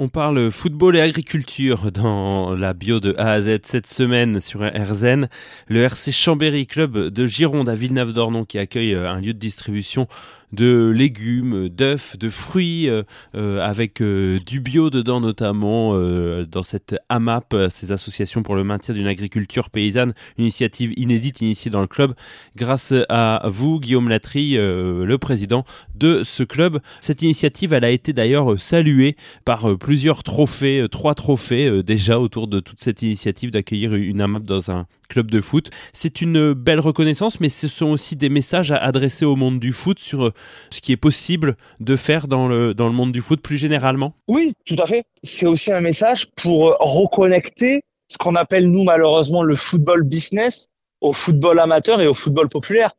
On parle football et agriculture dans la bio de A à Z cette semaine sur RZN. Le RC Chambéry, club de Gironde à Villeneuve-d'Ornon qui accueille un lieu de distribution de légumes, d'œufs, de fruits, euh, euh, avec euh, du bio dedans notamment, dans cette AMAP, ces associations pour le maintien d'une agriculture paysanne, initiative inédite initiée dans le club, grâce à vous, Guillaume Latry, le président de ce club. Cette initiative, elle a été d'ailleurs saluée par plusieurs trophées, trois trophées déjà autour de toute cette initiative d'accueillir une AMAP dans un club de foot. C'est une belle reconnaissance, mais ce sont aussi des messages à adresser au monde du foot sur ce qui est possible de faire dans le, dans le monde du foot plus généralement Oui, tout à fait. C'est aussi un message pour reconnecter ce qu'on appelle, nous, malheureusement, le football business au football amateur et au football populaire.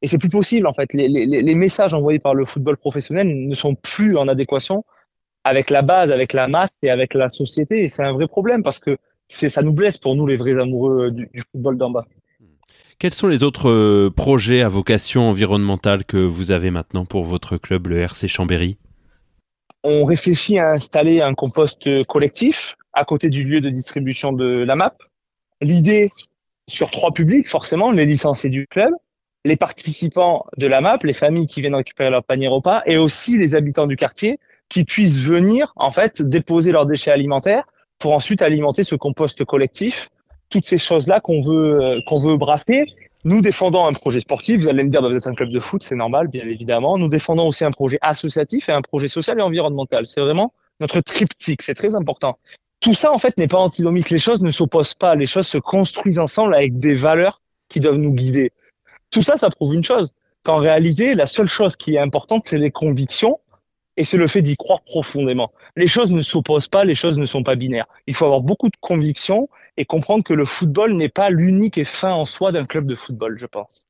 Et c'est plus possible, en fait. Les, les, messages envoyés par le football professionnel ne sont plus en adéquation avec la base, avec la masse et avec la société. Et c'est un vrai problème parce que ça nous blesse pour nous, les vrais amoureux du, du football d'en bas. Quels sont les autres euh, projets à vocation environnementale que vous avez maintenant pour votre club, le RC Chambéry? On réfléchit à installer un compost collectif à côté du lieu de distribution de la MAP. L'idée sur trois publics, forcément, les licenciés du club, les participants de la MAP, les familles qui viennent récupérer leur panier repas, et aussi les habitants du quartier qui puissent venir, en fait, déposer leurs déchets alimentaires pour ensuite alimenter ce compost collectif toutes ces choses-là qu'on veut, euh, qu'on veut brasser. Nous défendons un projet sportif. Vous allez me dire, bah, vous êtes un club de foot, c'est normal, bien évidemment. Nous défendons aussi un projet associatif et un projet social et environnemental. C'est vraiment notre triptyque. C'est très important. Tout ça, en fait, n'est pas antinomique. Les choses ne s'opposent pas. Les choses se construisent ensemble avec des valeurs qui doivent nous guider. Tout ça, ça prouve une chose. Qu'en réalité, la seule chose qui est importante, c'est les convictions et c'est le fait d'y croire profondément. Les choses ne s'opposent pas, les choses ne sont pas binaires. Il faut avoir beaucoup de conviction et comprendre que le football n'est pas l'unique et fin en soi d'un club de football, je pense.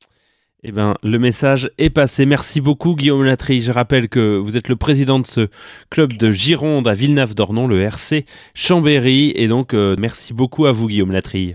Eh bien, le message est passé. Merci beaucoup, Guillaume Latry. Je rappelle que vous êtes le président de ce club de Gironde à Villeneuve-d'Ornon, le RC Chambéry. Et donc, euh, merci beaucoup à vous, Guillaume Latry.